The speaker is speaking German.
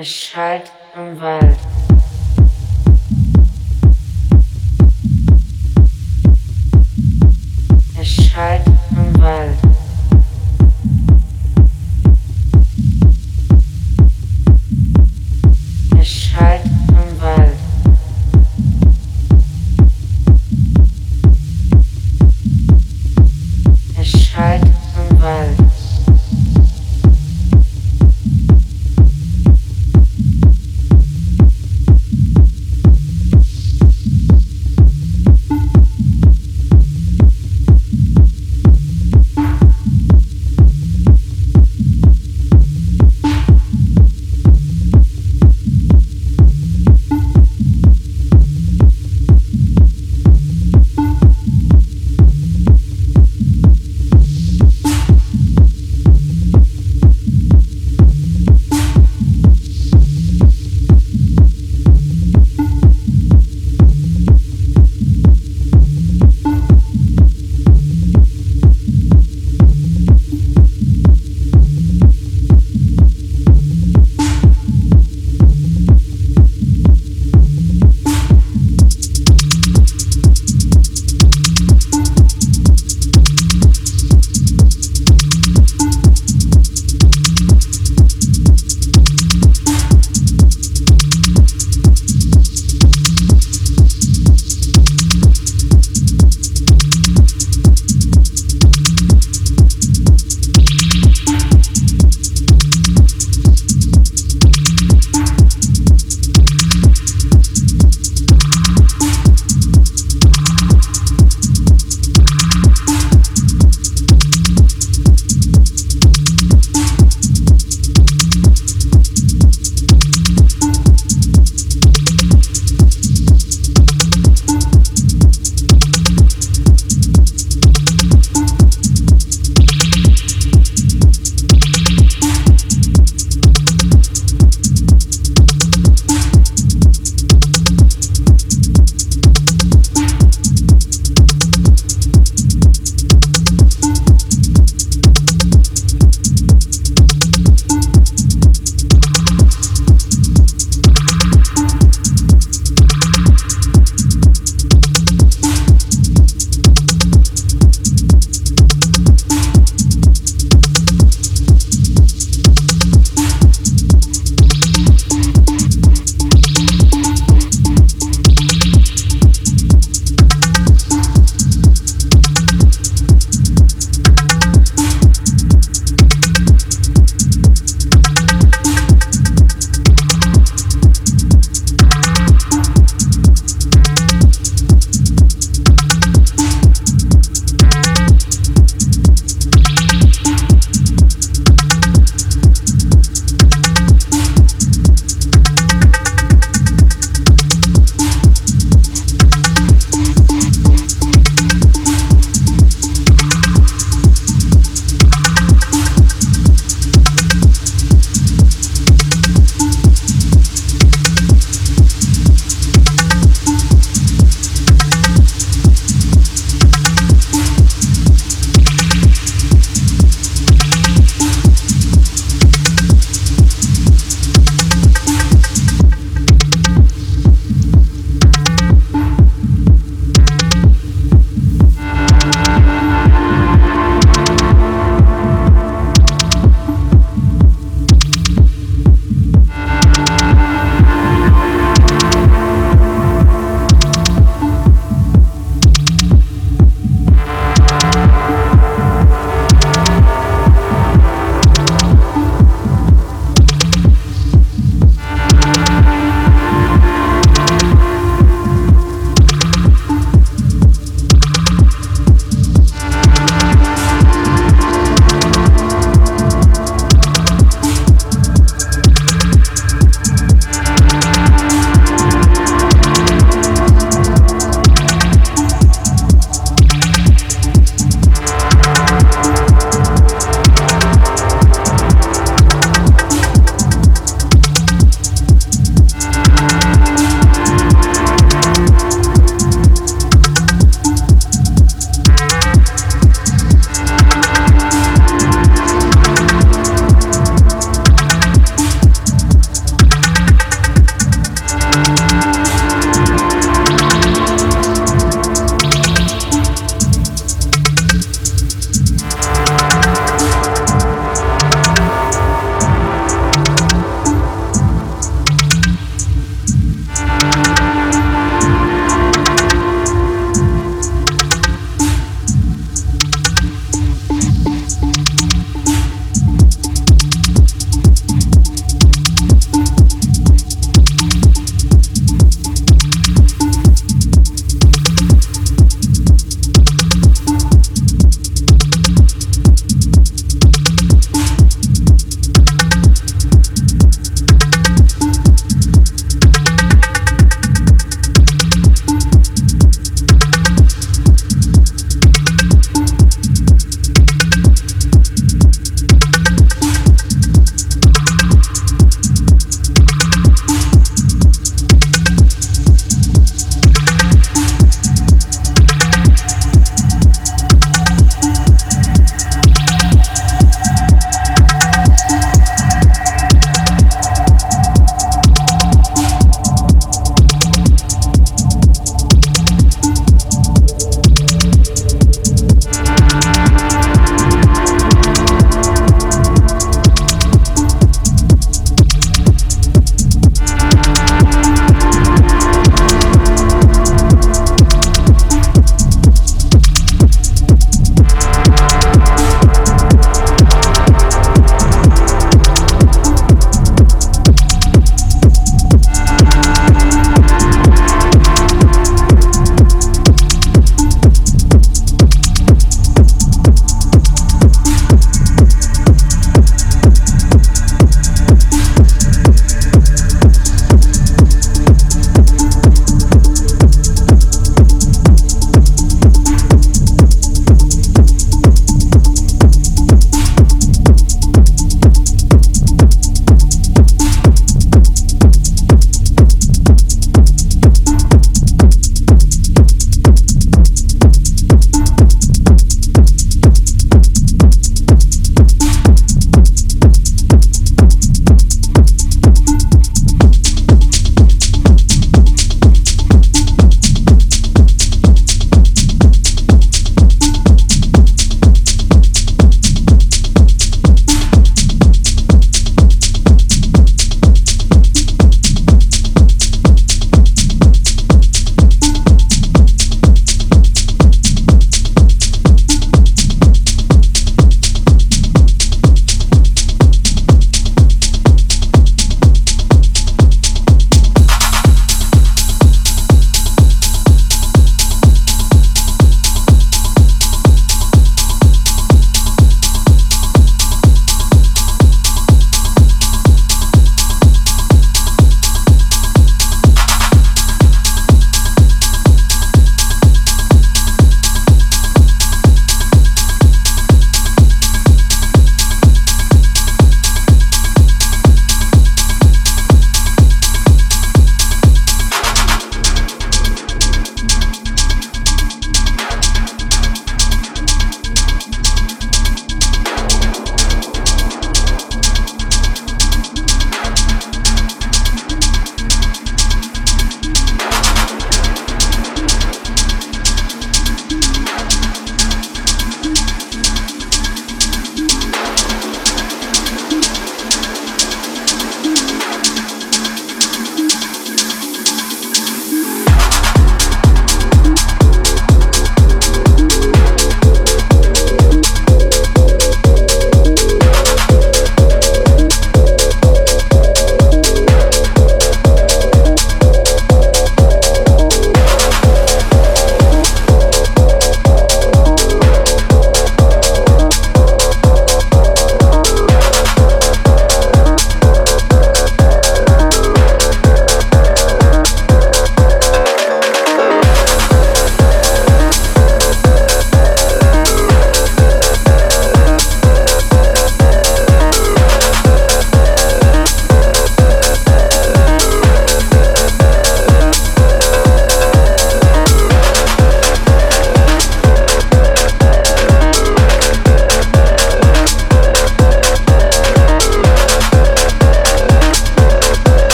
Es schallt im Wald.